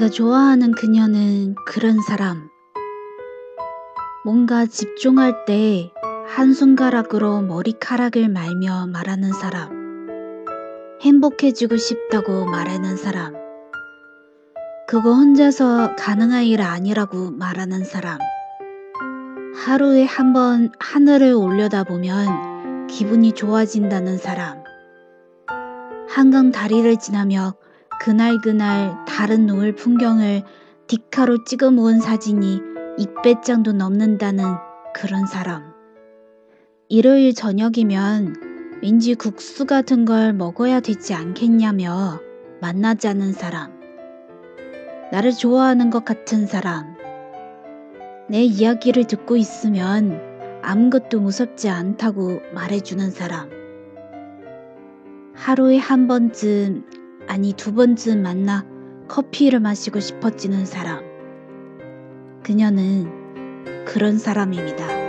좋아하는 그녀는 그런 사람. 뭔가 집중할 때 한순가락으로 머리카락을 말며 말하는 사람. 행복해지고 싶다고 말하는 사람. 그거 혼자서 가능한 일 아니라고 말하는 사람. 하루에 한 번 하늘을 올려다보면 기분이 좋아진다는 사람. 한강 다리를 지나며 그날그날 다른 노을 풍경을 디카로 찍어 모은 사진이 200장도 넘는다는 그런 사람. 일요일 저녁이면 왠지 국수 같은 걸 먹어야 되지 않겠냐며 만나자는 사람. 나를 좋아하는 것 같은 사람. 내 이야기를 듣고 있으면 아무것도 무섭지 않다고 말해주는 사람. 하루에 한 번쯤, 아니 두 번쯤 만나 커피를 마시고 싶어지는 사람. 그녀는 그런 사람입니다.